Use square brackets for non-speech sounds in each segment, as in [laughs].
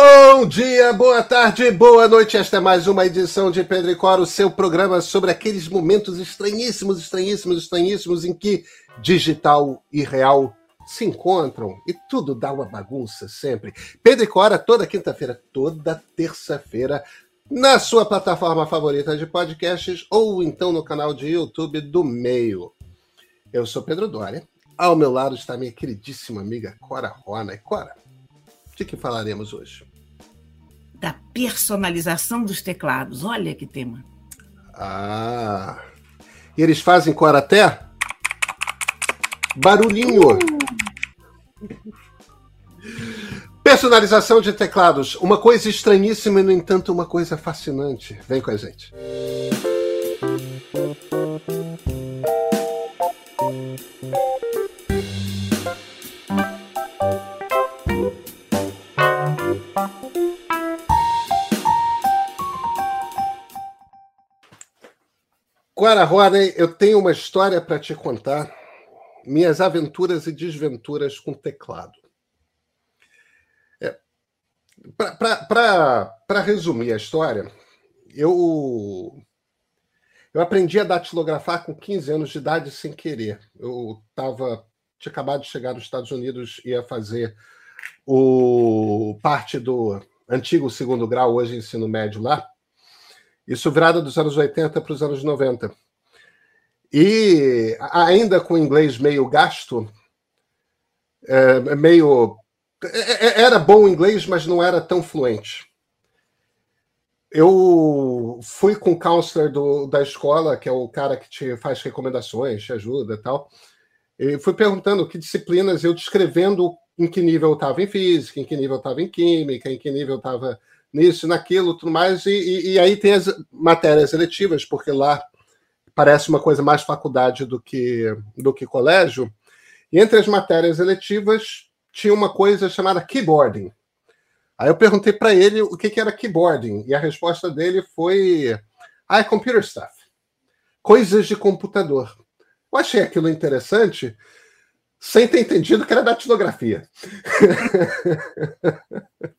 Bom dia, boa tarde, boa noite. Esta é mais uma edição de Pedro e Cora, o seu programa sobre aqueles momentos estranhíssimos, estranhíssimos, estranhíssimos em que digital e real se encontram e tudo dá uma bagunça sempre. Pedro e Cora, toda quinta-feira, toda terça-feira, na sua plataforma favorita de podcasts ou então no canal de YouTube do Meio. Eu sou Pedro Doria. Ao meu lado está minha queridíssima amiga Cora Rona. E Cora, de que falaremos hoje? Da personalização dos teclados. Olha que tema. Ah. E eles fazem Cora até? Barulhinho. Uh. Personalização de teclados. Uma coisa estranhíssima e, no entanto, uma coisa fascinante. Vem com a gente. Agora, Rodney, eu tenho uma história para te contar. Minhas aventuras e desventuras com teclado. É, para resumir a história, eu, eu aprendi a datilografar com 15 anos de idade sem querer. Eu tava, tinha acabado de chegar nos Estados Unidos, ia fazer o parte do antigo segundo grau, hoje ensino médio lá. Isso virada dos anos 80 para os anos 90. E ainda com inglês meio gasto, é, meio. É, é, era bom inglês, mas não era tão fluente. Eu fui com o counselor do, da escola, que é o cara que te faz recomendações, te ajuda e tal. E fui perguntando que disciplinas eu descrevendo em que nível eu estava em física, em que nível eu estava em química, em que nível eu estava nisso, naquilo, tudo mais. E, e, e, aí tem as matérias eletivas, porque lá parece uma coisa mais faculdade do que, do que colégio. E entre as matérias eletivas tinha uma coisa chamada keyboarding. Aí eu perguntei para ele o que, que era keyboarding, e a resposta dele foi: Ah, é computer stuff. Coisas de computador. Eu achei aquilo interessante, sem ter entendido que era datilografia. [laughs]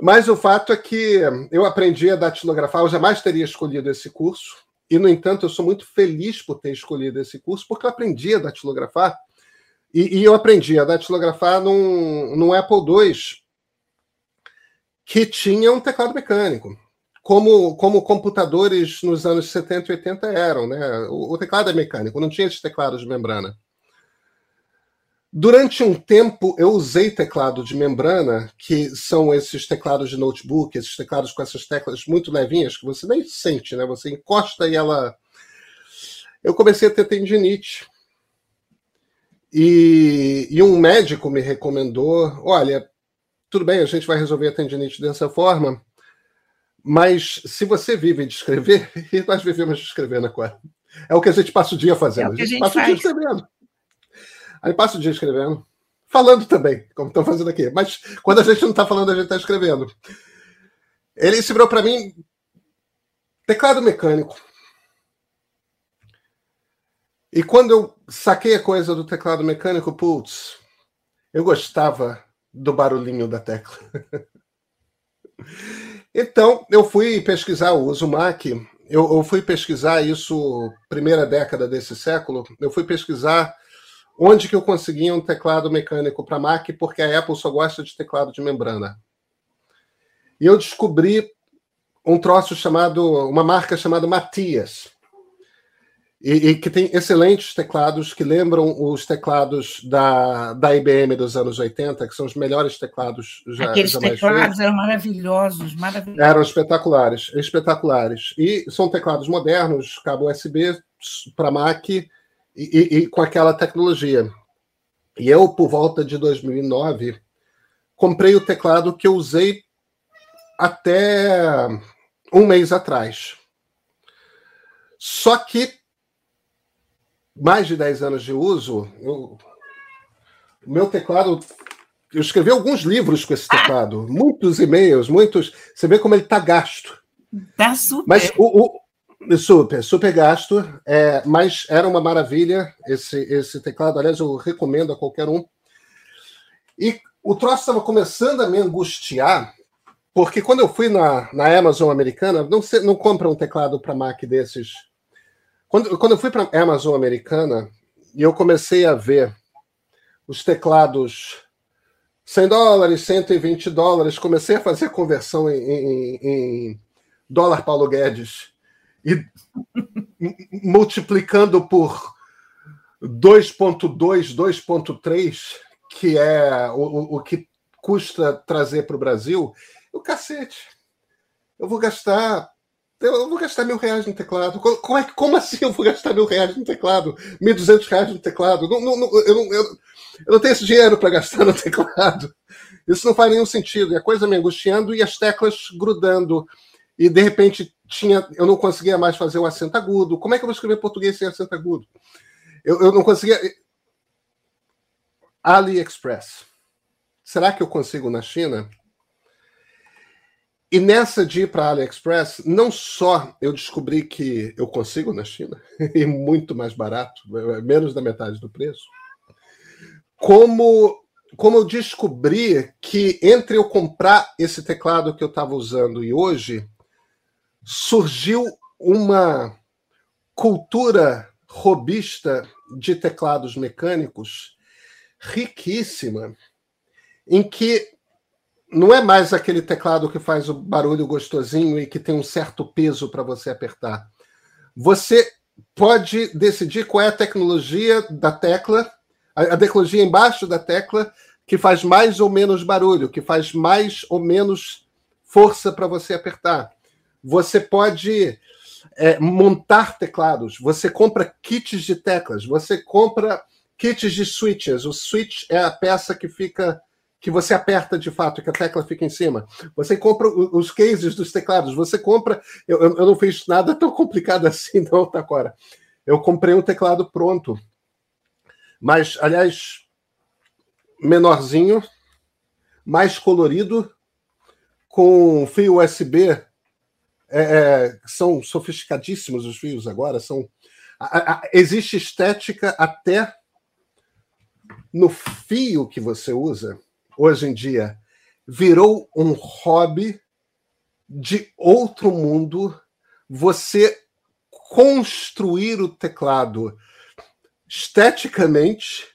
Mas o fato é que eu aprendi a datilografar, eu jamais teria escolhido esse curso, e, no entanto, eu sou muito feliz por ter escolhido esse curso, porque eu aprendi a datilografar, e, e eu aprendi a datilografar num, num Apple II que tinha um teclado mecânico, como, como computadores nos anos 70 e 80 eram. Né? O, o teclado é mecânico, não tinha esses teclados de membrana. Durante um tempo, eu usei teclado de membrana, que são esses teclados de notebook, esses teclados com essas teclas muito levinhas, que você nem sente, né? Você encosta e ela. Eu comecei a ter tendinite. E, e um médico me recomendou: olha, tudo bem, a gente vai resolver a tendinite dessa forma, mas se você vive de escrever, [laughs] e nós vivemos de escrever, né, Cora? É o que a gente passa o dia fazendo. É a, gente a gente passa faz. o dia escrevendo. Aí passa o dia escrevendo, falando também, como estão fazendo aqui. Mas quando a gente não está falando, a gente está escrevendo. Ele se virou para mim teclado mecânico. E quando eu saquei a coisa do teclado mecânico, putz, eu gostava do barulhinho da tecla. [laughs] então, eu fui pesquisar o uso Mac. Eu, eu, fui pesquisar isso, primeira década desse século. Eu fui pesquisar onde que eu conseguia um teclado mecânico para Mac, porque a Apple só gosta de teclado de membrana. E eu descobri um troço chamado, uma marca chamada Matias, e, e, que tem excelentes teclados que lembram os teclados da, da IBM dos anos 80, que são os melhores teclados já Aqueles já teclados eram maravilhosos, maravilhosos. Eram espetaculares, espetaculares. E são teclados modernos, cabo USB para Mac, e, e, com aquela tecnologia. E eu, por volta de 2009, comprei o teclado que eu usei até um mês atrás. Só que, mais de 10 anos de uso, eu, o meu teclado. Eu escrevi alguns livros com esse ah! teclado, ah. muitos e-mails, muitos. Você vê como ele está gasto. Tá super. Mas o, o Super, super gasto, é, mas era uma maravilha esse, esse teclado. Aliás, eu recomendo a qualquer um. E o troço estava começando a me angustiar, porque quando eu fui na, na Amazon americana, não, não compra um teclado para Mac desses. Quando, quando eu fui para a Amazon americana e eu comecei a ver os teclados 100 dólares, 120 dólares, comecei a fazer conversão em, em, em dólar Paulo Guedes e multiplicando por 2,2, 2,3, que é o, o que custa trazer para o Brasil, o cacete. Eu vou gastar. Eu vou gastar mil reais no teclado. Como, é, como assim eu vou gastar mil reais no teclado? Mil duzentos reais no teclado? Não, não, não, eu, não, eu, eu não tenho esse dinheiro para gastar no teclado. Isso não faz nenhum sentido. E a coisa me angustiando e as teclas grudando. E de repente tinha, eu não conseguia mais fazer o acento agudo. Como é que eu vou escrever português sem acento agudo? Eu, eu não conseguia. AliExpress. Será que eu consigo na China? E nessa de ir para AliExpress, não só eu descobri que eu consigo na China, [laughs] e muito mais barato, menos da metade do preço, como, como eu descobri que entre eu comprar esse teclado que eu estava usando e hoje, surgiu uma cultura robista de teclados mecânicos riquíssima, em que não é mais aquele teclado que faz o barulho gostosinho e que tem um certo peso para você apertar. Você pode decidir qual é a tecnologia da tecla, a, tecnologia embaixo da tecla que faz mais ou menos barulho, que faz mais ou menos força para você apertar. Você pode é, montar teclados, você compra kits de teclas, você compra kits de switches. O switch é a peça que fica que você aperta de fato, que a tecla fica em cima. Você compra os cases dos teclados, você compra. Eu, eu não fiz nada tão complicado [laughs] assim, não, Takora. Eu comprei um teclado pronto. Mas, aliás, menorzinho, mais colorido, com fio USB. É, é, são sofisticadíssimos os fios agora. São, a, a, existe estética até no fio que você usa hoje em dia virou um hobby de outro mundo você construir o teclado esteticamente,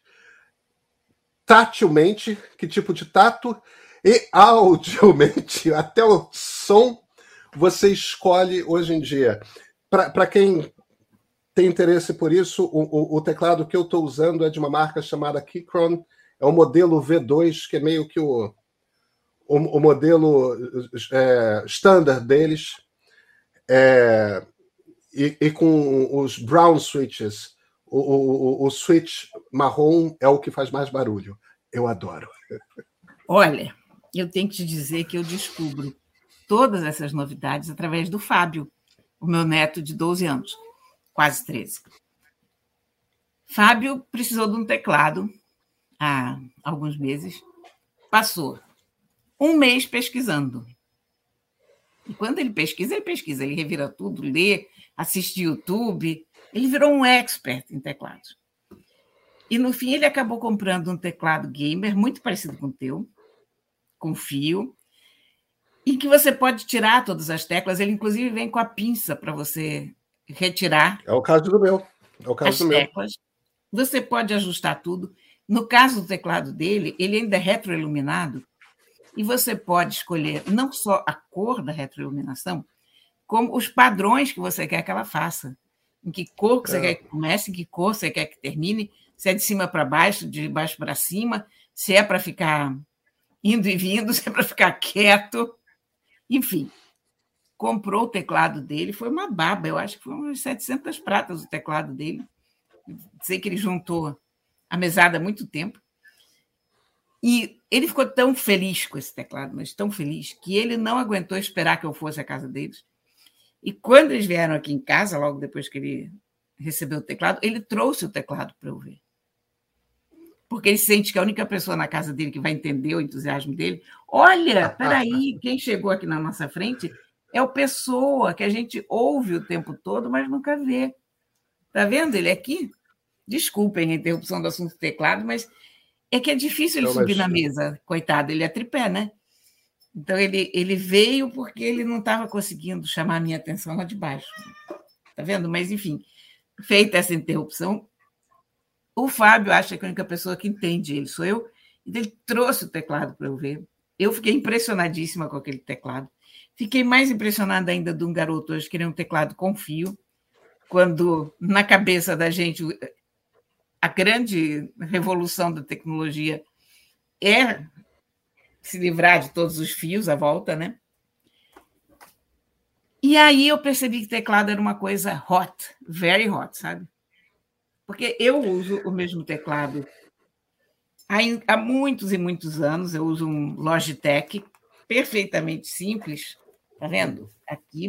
tatilmente, que tipo de tato, e audialmente, [laughs] até o som você escolhe hoje em dia. Para quem tem interesse por isso, o, o, o teclado que eu estou usando é de uma marca chamada Keychron, é o modelo V2, que é meio que o, o, o modelo é, standard deles, é, e, e, com os brown switches. O, o, o, switch marrom é o que faz mais barulho. Eu adoro. [laughs] Olha, eu tenho que te dizer que eu descubro todas essas novidades através do Fábio, o meu neto de 12 anos, quase 13. Fábio precisou de um teclado há alguns meses, passou um mês pesquisando. E quando ele pesquisa, ele pesquisa, ele revira tudo, lê, assiste YouTube, ele virou um expert em teclados. E no fim ele acabou comprando um teclado gamer muito parecido com o teu, com fio, e que você pode tirar todas as teclas, ele inclusive vem com a pinça para você retirar. É o caso do meu. É o caso as do teclas. Meu. Você pode ajustar tudo. No caso do teclado dele, ele ainda é retroiluminado e você pode escolher não só a cor da retroiluminação, como os padrões que você quer que ela faça. Em que cor que você é. quer que comece, em que cor você quer que termine, se é de cima para baixo, de baixo para cima, se é para ficar indo e vindo, [laughs] se é para ficar quieto. Enfim, comprou o teclado dele, foi uma baba, eu acho que foi umas 700 pratas o teclado dele. Sei que ele juntou a mesada há muito tempo. E ele ficou tão feliz com esse teclado, mas tão feliz, que ele não aguentou esperar que eu fosse à casa deles. E quando eles vieram aqui em casa, logo depois que ele recebeu o teclado, ele trouxe o teclado para eu ver. Porque ele sente que a única pessoa na casa dele que vai entender o entusiasmo dele. Olha, [laughs] peraí, quem chegou aqui na nossa frente é o Pessoa, que a gente ouve o tempo todo, mas nunca vê. Tá vendo ele aqui? Desculpem a interrupção do assunto teclado, mas É que é difícil ele subir na mesa, coitado, ele é tripé, né? Então ele, ele veio porque ele não estava conseguindo chamar a minha atenção lá de baixo. Tá vendo? Mas, enfim, feita essa interrupção, o Fábio acha que a única pessoa que entende ele sou eu, e ele trouxe o teclado para eu ver. Eu fiquei impressionadíssima com aquele teclado. Fiquei mais impressionada ainda de um garoto hoje querer um teclado com fio, quando na cabeça da gente a grande revolução da tecnologia é se livrar de todos os fios à volta, né? E aí eu percebi que teclado era uma coisa hot, very hot, sabe? Porque eu uso o mesmo teclado há muitos e muitos anos. Eu uso um Logitech perfeitamente simples, tá vendo? Aqui,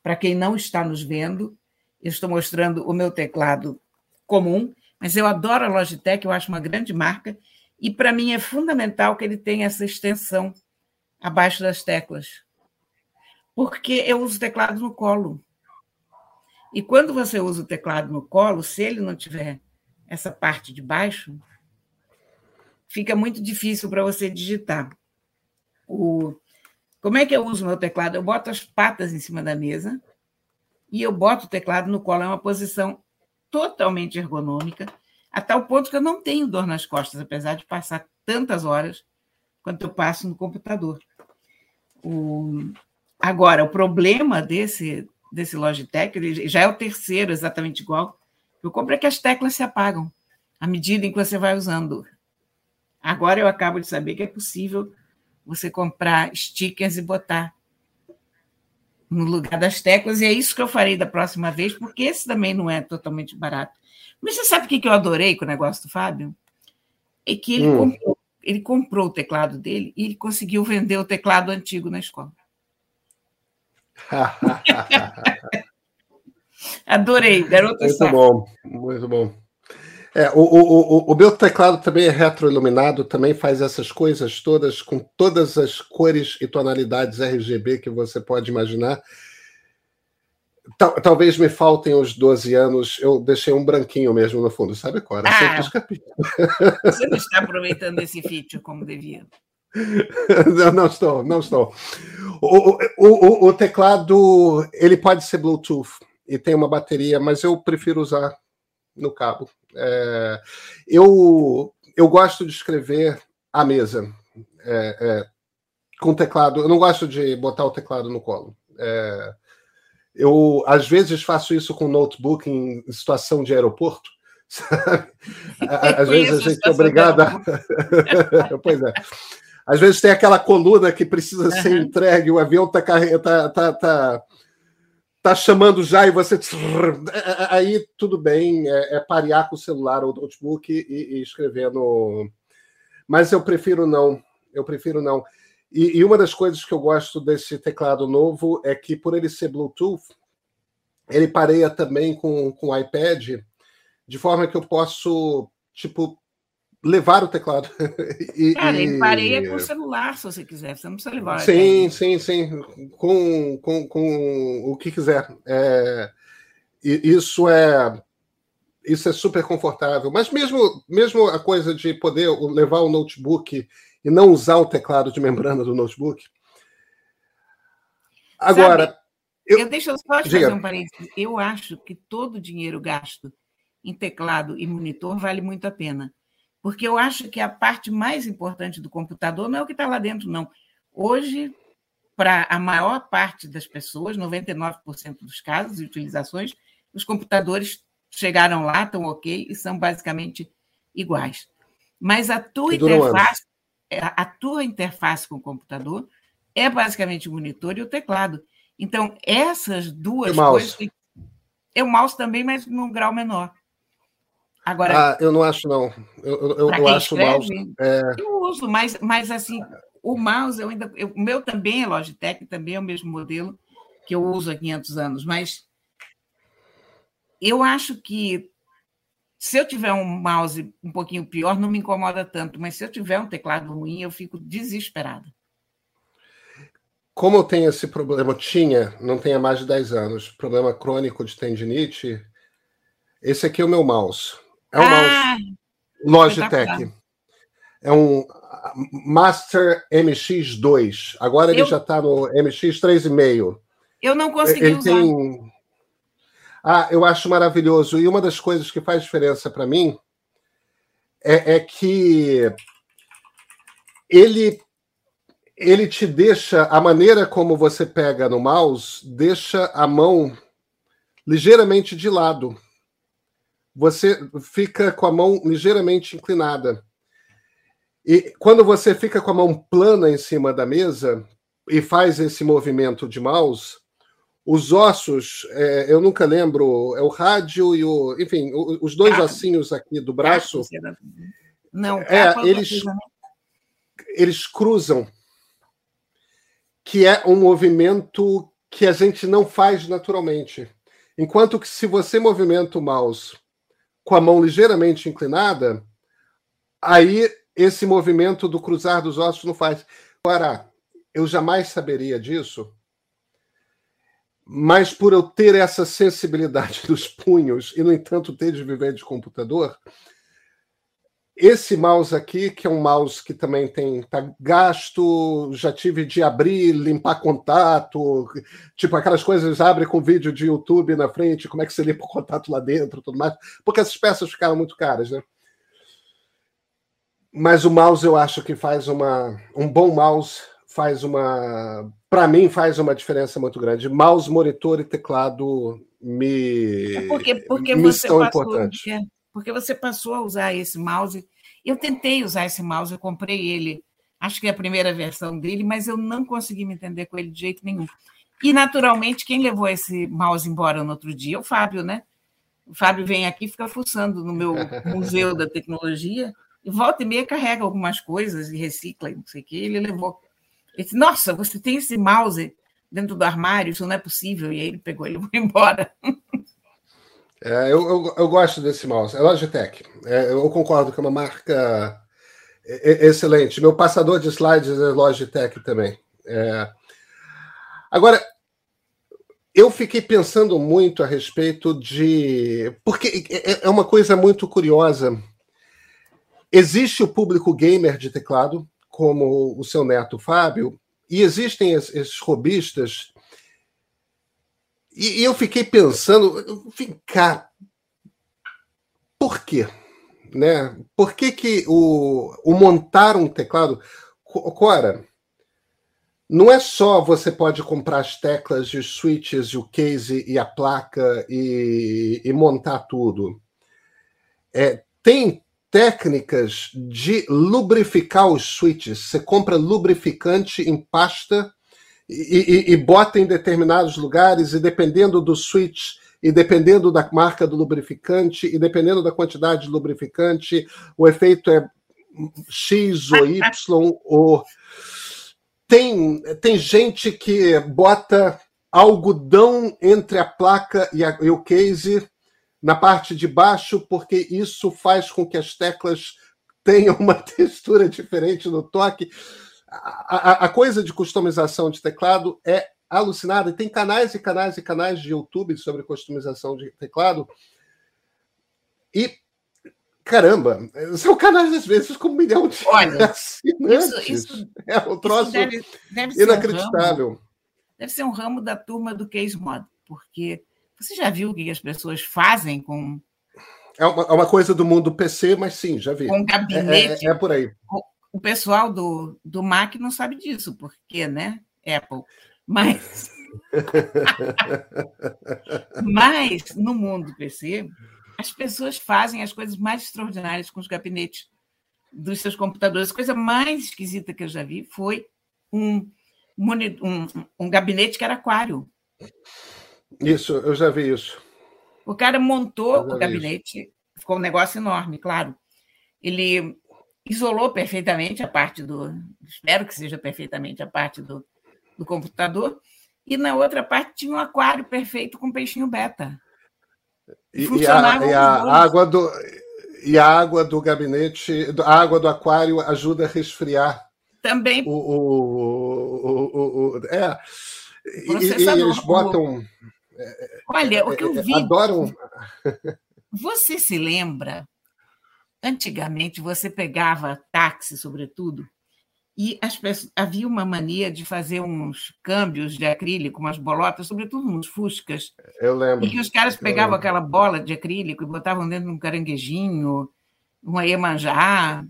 para quem não está nos vendo, eu estou mostrando o meu teclado comum, mas eu adoro a Logitech, eu acho uma grande marca, e para mim é fundamental que ele tenha essa extensão abaixo das teclas. Porque eu uso o teclado no colo. E quando você usa o teclado no colo, se ele não tiver essa parte de baixo, fica muito difícil para você digitar. O... Como é que eu uso meu teclado? Eu boto as patas em cima da mesa e eu boto o teclado no colo. É uma posição totalmente ergonômica, a tal ponto que eu não tenho dor nas costas, apesar de passar tantas horas quanto eu passo no computador. O... Agora, o problema desse, desse Logitech, ele já é o terceiro exatamente igual, eu compro é que as teclas se apagam à medida em que você vai usando. Agora eu acabo de saber que é possível você comprar stickers e botar no lugar das teclas, e é isso que eu farei da próxima vez, porque esse também não é totalmente barato. Mas você sabe o que eu adorei com o negócio do Fábio? É que ele, hum. comprou, ele comprou o teclado dele e ele conseguiu vender o teclado antigo na escola. [laughs] Adorei, garoto. Muito sabe. bom, muito bom. É, o, o, o, o meu teclado também é retroiluminado, também faz essas coisas todas, com todas as cores e tonalidades RGB que você pode imaginar. Tal, talvez me faltem os 12 anos, eu deixei um branquinho mesmo no fundo, sabe, Cora? Ah, você não está aproveitando esse feature como devia. [laughs] não, não estou, não estou. O, o, o, o teclado, ele pode ser Bluetooth e tem uma bateria, mas eu prefiro usar no cabo. É, eu, eu gosto de escrever à mesa, é, é, com teclado. Eu não gosto de botar o teclado no colo. É, eu, às vezes, faço isso com notebook em situação de aeroporto. [laughs] Sabe? [laughs] Às vezes a gente é obrigado a... pois é. Às vezes tem aquela coluna que precisa uhum. ser entregue, o avião está tá, tá, tá, tá chamando já e você. Aí tudo bem, é, é parear com o celular ou notebook e, e escrever no. Mas eu prefiro não. Eu prefiro não. E, e, uma das coisas que eu gosto desse teclado novo é que, por ele ser Bluetooth, ele pareia também com, com o iPad, de forma que eu posso, tipo, levar o teclado. [laughs] e, Cara, e pareia com o celular, se você quiser. Você não precisa levar. Sim, sim, sim. Com, com, com o que quiser. É, isso é isso é super confortável. Mas mesmo, mesmo a coisa de poder levar o notebook e não usar o teclado de membrana do notebook. Agora. Sabe, eu, eu deixa eu só te fazer um parênteses. Eu acho que todo o dinheiro gasto em teclado e monitor vale muito a pena porque eu acho que a parte mais importante do computador não é o que está lá dentro, não. Hoje, para a maior parte das pessoas, 99% dos casos e utilizações, os computadores chegaram lá, estão ok e são basicamente iguais. Mas a tua interface, é, a tua interface com o computador é basicamente o monitor e o teclado. Então, essas duas coisas. É o mouse também, mas num grau menor. Agora, ah, eu não acho, não. Eu, eu, eu acho escreve, o mouse. É... Eu uso, mas, mas assim, o mouse, eu ainda. O meu também é Logitech, também é o mesmo modelo que eu uso há 500 anos, mas eu acho que se eu tiver um mouse um pouquinho pior, não me incomoda tanto, mas se eu tiver um teclado ruim, eu fico desesperada. Como eu tenho esse problema, eu tinha, não tenho há mais de 10 anos, problema crônico de tendinite, esse aqui é o meu mouse. É o ah, mouse Logitech. É um Master MX2. Agora ele eu... já está no MX 3,5. Eu não consegui ele usar. Tem... Ah, eu acho maravilhoso. E uma das coisas que faz diferença para mim é, é que ele ele te deixa a maneira como você pega no mouse deixa a mão ligeiramente de lado. Você fica com a mão ligeiramente inclinada. E quando você fica com a mão plana em cima da mesa e faz esse movimento de mouse, os ossos, é, eu nunca lembro, é o rádio e o. Enfim, os dois ossinhos aqui do braço. Não, é, eles, eles cruzam que é um movimento que a gente não faz naturalmente. Enquanto que se você movimenta o mouse com a mão ligeiramente inclinada, aí esse movimento do cruzar dos ossos não faz. Agora, eu jamais saberia disso, mas por eu ter essa sensibilidade [laughs] dos punhos e, no entanto, ter de viver de computador, esse mouse aqui, que é um mouse que também tem tá gasto, já tive de abrir, limpar contato, tipo aquelas coisas, abre com vídeo de YouTube na frente, como é que você limpa o contato lá dentro, tudo mais, porque essas peças ficaram muito caras, né? Mas o mouse eu acho que faz uma um bom mouse faz uma para mim faz uma diferença muito grande. Mouse, monitor e teclado me é porque, porque me você são passou, importantes. Porque você passou a usar esse mouse. Eu tentei usar esse mouse, eu comprei ele, acho que é a primeira versão dele, mas eu não consegui me entender com ele de jeito nenhum. E, naturalmente, quem levou esse mouse embora no outro dia é o Fábio, né? O Fábio vem aqui, fica fuçando no meu [laughs] museu da tecnologia, e volta e meia carrega algumas coisas e recicla, não sei o quê. Ele levou. Ele disse: Nossa, você tem esse mouse dentro do armário, isso não é possível. E aí ele pegou e [laughs] levou embora. É, eu, eu, eu, gosto desse mouse. É Logitech. É, eu concordo que é uma marca excelente. Meu passador de slides é Logitech também. É... Agora, eu fiquei pensando muito a respeito de. Porque é, é uma coisa muito curiosa. Existe o público gamer de teclado, como o seu neto Fábio, e existem esses robistas e, eu fiquei pensando, vem cá, por quê? Né? Por que, que o, o montar um teclado. Cora, não é só você pode comprar as teclas e os switches, e o case e a placa e, e montar tudo. É, tem técnicas de lubrificar os switches. Você compra lubrificante em pasta e, e, e bota em determinados lugares, e dependendo do switch, e dependendo da marca do lubrificante, e dependendo da quantidade de lubrificante, o efeito é X ou Y, ou tem, tem gente que bota algodão entre a placa e, a, e o case na parte de baixo, porque isso faz com que as teclas tenham uma [laughs] textura diferente no toque a, a, coisa de customização de teclado é alucinada. Tem canais e canais e canais de YouTube sobre customização de teclado. E, caramba, são canais, às vezes, com um milhão de Olha, assinantes. Isso, isso, é um troço deve, deve inacreditável. Um ramo, deve ser um ramo da turma do Case Mod, porque você já viu o que as pessoas fazem com. É uma, é uma coisa do mundo PC, mas sim, já vi. Com gabinete. É, é, é por aí o pessoal do, do Mac não sabe disso, porque, né? Apple. Mas. [laughs] Mas, no mundo PC, as pessoas fazem as coisas mais extraordinárias com os gabinetes dos seus computadores. A coisa mais esquisita que eu já vi foi um, um, um gabinete que era aquário. Isso, eu já vi isso. O cara montou o gabinete, isso. ficou um negócio enorme, claro. Ele isolou perfeitamente a parte do. Espero que seja perfeitamente a parte do, do computador. E na outra parte tinha um aquário perfeito com peixinho beta. E, e, a, e a água do e a água do gabinete, a água do aquário ajuda a resfriar. Também. O, o, o, o é. E, e, eles botam. Olha, o que eu é, vi. Adoram. Você se lembra antigamente você pegava táxi, sobretudo, e as pessoas, havia uma mania de fazer uns câmbios de acrílico, umas bolotas, sobretudo nos fuscas. Eu lembro. E que os caras pegavam aquela bola de acrílico e botavam dentro de um caranguejinho, uma Iemanjá,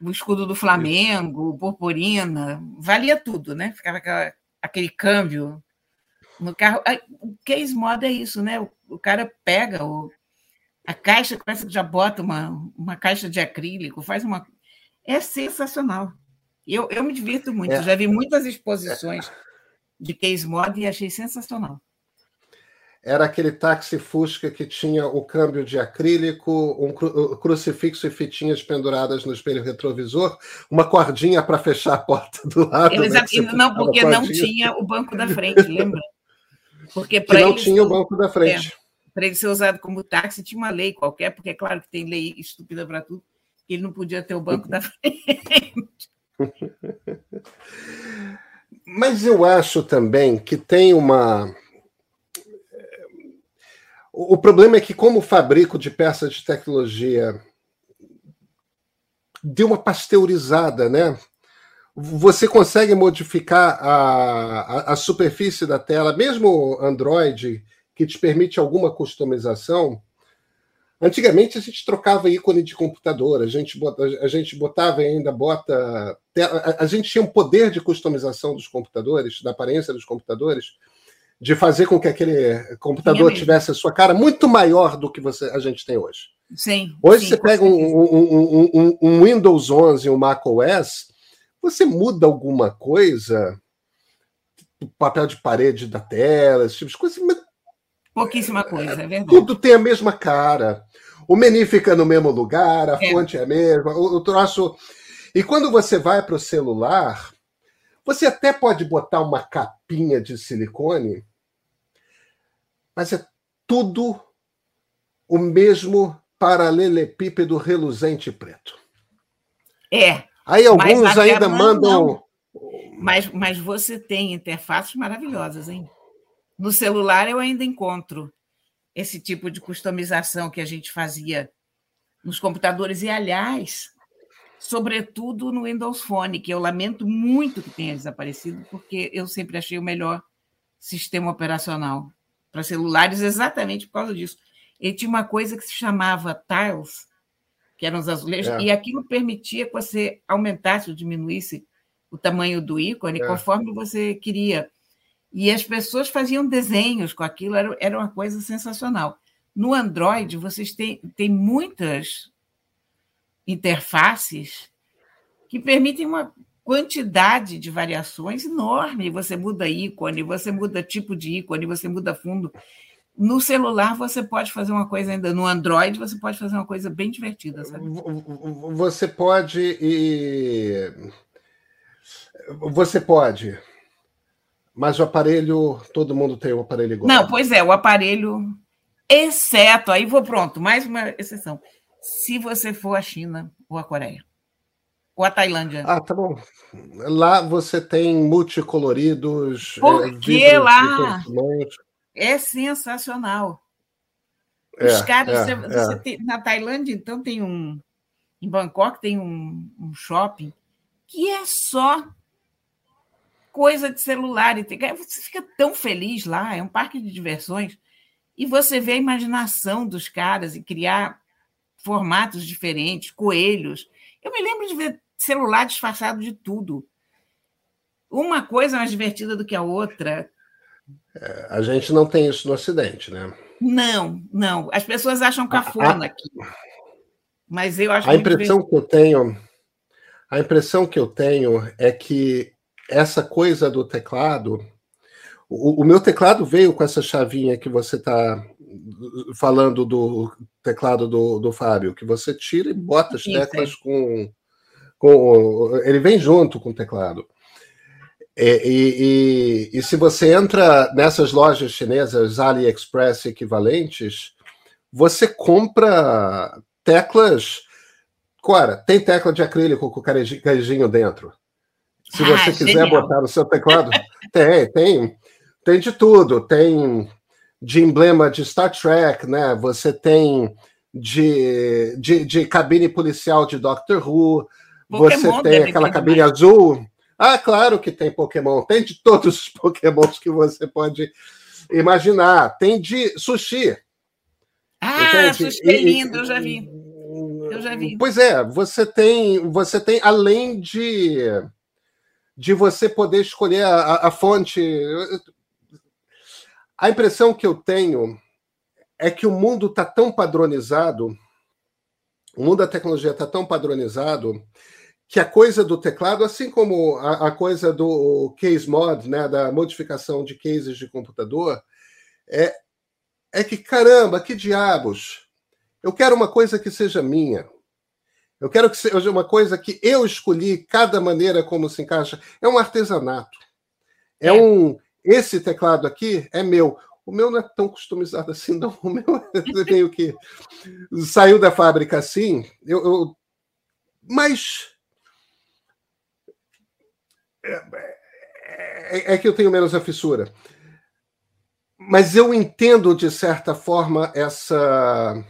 o escudo do Flamengo, purpurina, valia tudo, né? Ficava aquela, aquele câmbio no carro. O case mod é isso, né? O, o cara pega o, a caixa, parece que já bota uma, uma caixa de acrílico, faz uma. É sensacional. Eu, eu me divirto muito, é. já vi muitas exposições de case mod e achei sensacional. Era aquele táxi Fusca que tinha o câmbio de acrílico, um crucifixo e fitinhas penduradas no espelho retrovisor, uma cordinha para fechar a porta do lado. Né, não, porque não tinha o banco da frente, lembra? [laughs] Porque que não tinha o banco da frente. É, para ele ser usado como táxi, tinha uma lei qualquer, porque é claro que tem lei estúpida para tudo, ele não podia ter o banco da frente. [laughs] Mas eu acho também que tem uma. O problema é que, como fabrico de peças de tecnologia deu uma pasteurizada, né? Você consegue modificar a, a, a superfície da tela, mesmo Android, que te permite alguma customização, Antigamente a gente trocava ícone de computador, a gente, bota, a gente botava ainda bota. A, a gente tinha um poder de customização dos computadores, da aparência dos computadores, de fazer com que aquele computador tivesse a sua cara muito maior do que você, a gente tem hoje. Sim. Hoje sim, você pega um, um, um, um, Windows 11, um Mac OS, você muda alguma coisa, o papel de parede da tela, esse tipo de coisa, mas Pouquíssima coisa, é verdade. Tudo tem a mesma cara. O menu fica no mesmo lugar, a é. fonte é a mesma, o, o troço. E quando você vai para o celular, você até pode botar uma capinha de silicone, mas é tudo o mesmo paralelepípedo reluzente preto. É. Aí alguns ainda mandam. Mas, mas você tem interfaces maravilhosas, hein? No celular eu ainda encontro esse tipo de customização que a gente fazia nos computadores e, aliás, sobretudo no Windows Phone, que eu lamento muito que tenha desaparecido, porque eu sempre achei o melhor sistema operacional para celulares exatamente por causa disso. Ele tinha uma coisa que se chamava tiles, que eram os azulejos, é. e aquilo permitia que você aumentasse ou diminuísse o tamanho do ícone é. conforme você queria. E as pessoas faziam desenhos com aquilo, era, era uma coisa sensacional. No Android, vocês têm, têm muitas interfaces que permitem uma quantidade de variações enorme. Você muda ícone, você muda tipo de ícone, você muda fundo. No celular você pode fazer uma coisa ainda. No Android você pode fazer uma coisa bem divertida, sabe? Você pode e você pode mas o aparelho, todo mundo tem o um aparelho igual. Não, pois é, o aparelho, exceto, aí vou pronto, mais uma exceção. Se você for a China ou a Coreia. Ou a Tailândia. Ah, tá bom. Lá você tem multicoloridos. É, Porque é, lá é sensacional. Os é, caras, é, você, é. tem, na Tailândia, então, tem um. Em Bangkok tem um, um shopping que é só coisa de celular. Você fica tão feliz lá, é um parque de diversões, e você vê a imaginação dos caras e criar formatos diferentes, coelhos. Eu me lembro de ver celular disfarçado de tudo. Uma coisa mais divertida do que a outra. É, a gente não tem isso no Ocidente, né? Não, não. As pessoas acham cafona a, aqui. Mas eu acho a impressão que eu tenho, a impressão que eu tenho é que essa coisa do teclado. O, o, meu teclado veio com essa chavinha que você está falando do teclado do, do Fábio, que você tira e bota as teclas com, com. Ele vem junto com o teclado. E, e, e, se você entra nessas lojas chinesas AliExpress equivalentes, você compra teclas. Cora, tem tecla de acrílico com o carejinho dentro. Se ah, você quiser genial. botar no seu teclado, tem, tem, tem de tudo. Tem de emblema de Star Trek, né? Você tem de, de, de cabine policial de Doctor Who. Pokémon você tem aquela cabine azul. Ah, claro que tem Pokémon. Tem de todos os [laughs] Pokémons que você pode imaginar. Tem de sushi. Ah, Entende? sushi é lindo, eu já vi. Eu já vi. Pois é, você tem, você tem além de de você poder escolher a, a fonte. A impressão que eu tenho é que o mundo está tão padronizado, o mundo da tecnologia está tão padronizado que a coisa do teclado, assim como a, a, coisa do case mod, né, da modificação de cases de computador, é, é que caramba, que diabos! Eu quero uma coisa que seja minha. Eu quero que seja uma coisa que eu escolhi, cada maneira como se encaixa. É um artesanato. É, é. um. Esse teclado aqui é meu. O meu não é tão customizado assim, não. [laughs] O meu é meio que saiu da fábrica assim. Eu, eu... Mas é, é, é, que eu tenho menos a fissura. Mas eu entendo, de certa forma, essa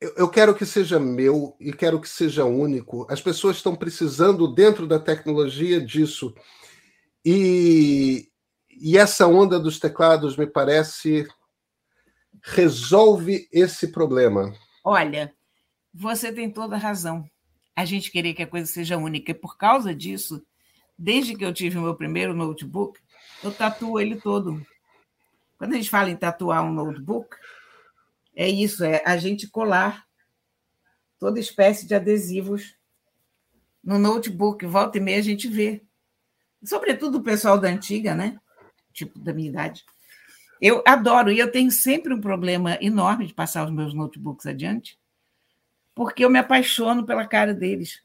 eu quero que seja meu e quero que seja único. As pessoas estão precisando, dentro da tecnologia, disso. E, e essa onda dos teclados, me parece, resolve esse problema. Olha, você tem toda a razão. A gente querer que a coisa seja única. E por causa disso, desde que eu tive o meu primeiro notebook, eu tatuo ele todo. Quando a gente fala em tatuar um notebook, é isso, é a gente colar toda espécie de adesivos no notebook. Volta e meia a gente vê. Sobretudo o pessoal da antiga, né? Tipo da minha idade. Eu adoro, e eu tenho sempre um problema enorme de passar os meus notebooks adiante, porque eu me apaixono pela cara deles,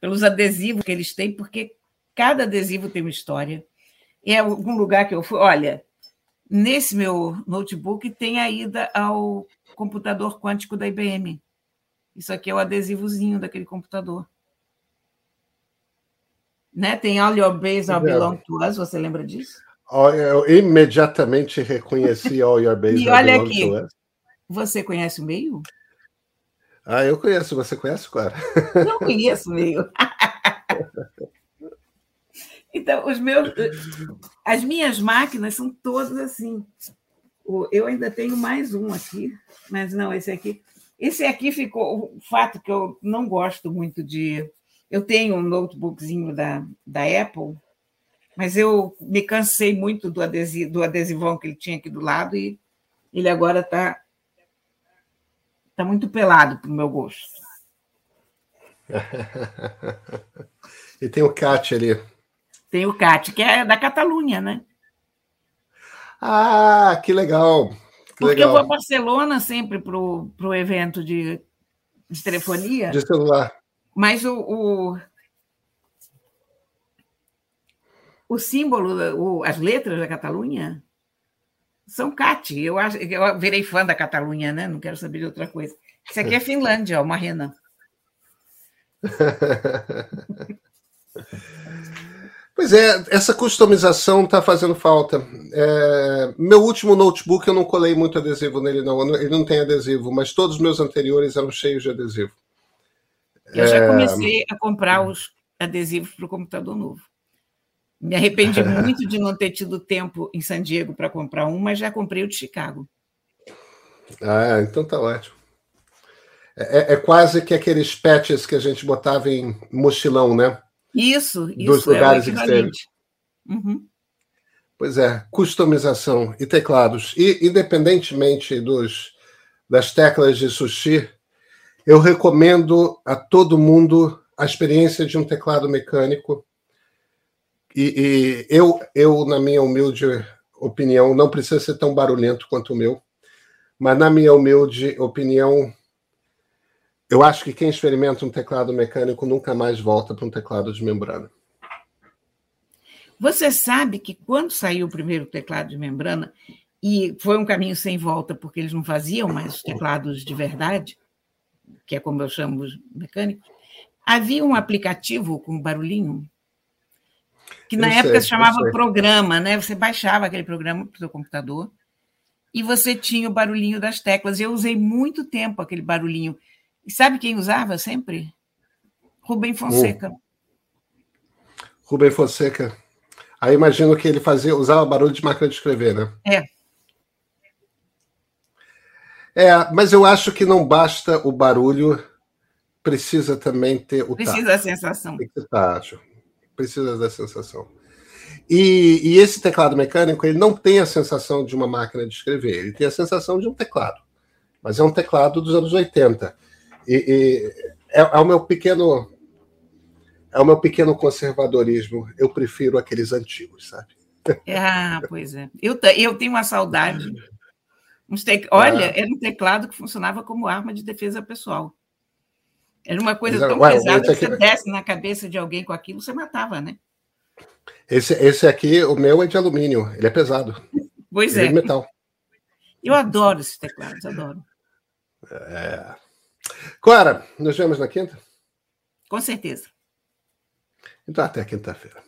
pelos adesivos que eles têm, porque cada adesivo tem uma história. É algum lugar que eu fui. Olha, nesse meu notebook tem a ida ao computador quântico da IBM. Isso aqui é o adesivozinho daquele computador. Né? Tem All Your Base All Belong to Us, você lembra disso? Eu imediatamente reconheci All Your Base [laughs] E olha aqui, você conhece o meio? Ah, eu conheço. Você conhece, Clara? [laughs] Não conheço o meio. Então, os meus, as minhas máquinas são todas assim. Eu ainda tenho mais um aqui, mas não, esse aqui. Esse aqui ficou. O fato que eu não gosto muito de. Eu tenho um notebookzinho da, da Apple, mas eu me cansei muito do, adesivo, do adesivão que ele tinha aqui do lado e ele agora está tá muito pelado para o meu gosto. [laughs] e tem o Cat ali. Tem o CAT, que é da Catalunha, né? Ah, que legal. Que Porque legal. eu vou a Barcelona sempre para o evento de, de telefonia. De celular. Mas o, o, o símbolo, o, as letras da Catalunha são CAT. Eu, acho, eu virei fã da Catalunha, né? Não quero saber de outra coisa. Isso aqui é [laughs] Finlândia, uma rena. [laughs] Pois é, essa customização está fazendo falta. É, meu último notebook eu não colei muito adesivo nele, não. Ele não tem adesivo, mas todos os meus anteriores eram cheios de adesivo. Eu é... já comecei a comprar os adesivos para o computador novo. Me arrependi [laughs] muito de não ter tido tempo em San Diego para comprar um, mas já comprei o de Chicago. Ah, então tá ótimo. É, é, quase que aqueles patches que a gente botava em mochilão, né? Isso, isso. Dos é lugares é externos. Uhum. Pois é, customização e teclados. E, independentemente dos, das teclas de sushi, eu recomendo a todo mundo a experiência de um teclado mecânico. E, e eu, eu, na minha humilde opinião, não precisa ser tão barulhento quanto o meu, mas na minha humilde opinião, eu acho que quem experimenta um teclado mecânico nunca mais volta para um teclado de membrana. Você sabe que quando saiu o primeiro teclado de membrana, e foi um caminho sem volta, porque eles não faziam mais os teclados de verdade, que é como eu chamo os mecânicos, havia um aplicativo com barulhinho, que na eu época sei, se chamava programa, né? Você baixava aquele programa para o seu computador, e você tinha o barulhinho das teclas. Eu usei muito tempo aquele barulhinho. E sabe quem usava sempre? Rubem Fonseca. Hum. Rubem Fonseca. Aí imagino que ele fazia, usava barulho de máquina de escrever, né? É. É, mas eu acho que não basta o barulho, precisa também ter o Precisa da sensação. Acho. Precisa da sensação. E, e, esse teclado mecânico ele não tem a sensação de uma máquina de escrever, ele tem a sensação de um teclado. Mas é um teclado dos anos 80. E, e é, é, o meu pequeno. É o meu pequeno conservadorismo. Eu prefiro aqueles antigos, sabe? Ah, pois é. Eu, eu tenho uma saudade. Tec... Olha, ah. era um teclado que funcionava como arma de defesa pessoal. Era uma coisa tão Ué, pesada que você desce na cabeça de alguém com aquilo, você matava, né? Esse, esse aqui, o meu é de alumínio, ele é pesado. Pois ele é. é de metal. Eu adoro esses teclados, adoro. É. Clara, nos vemos na quinta? Com certeza. Então, até quinta-feira.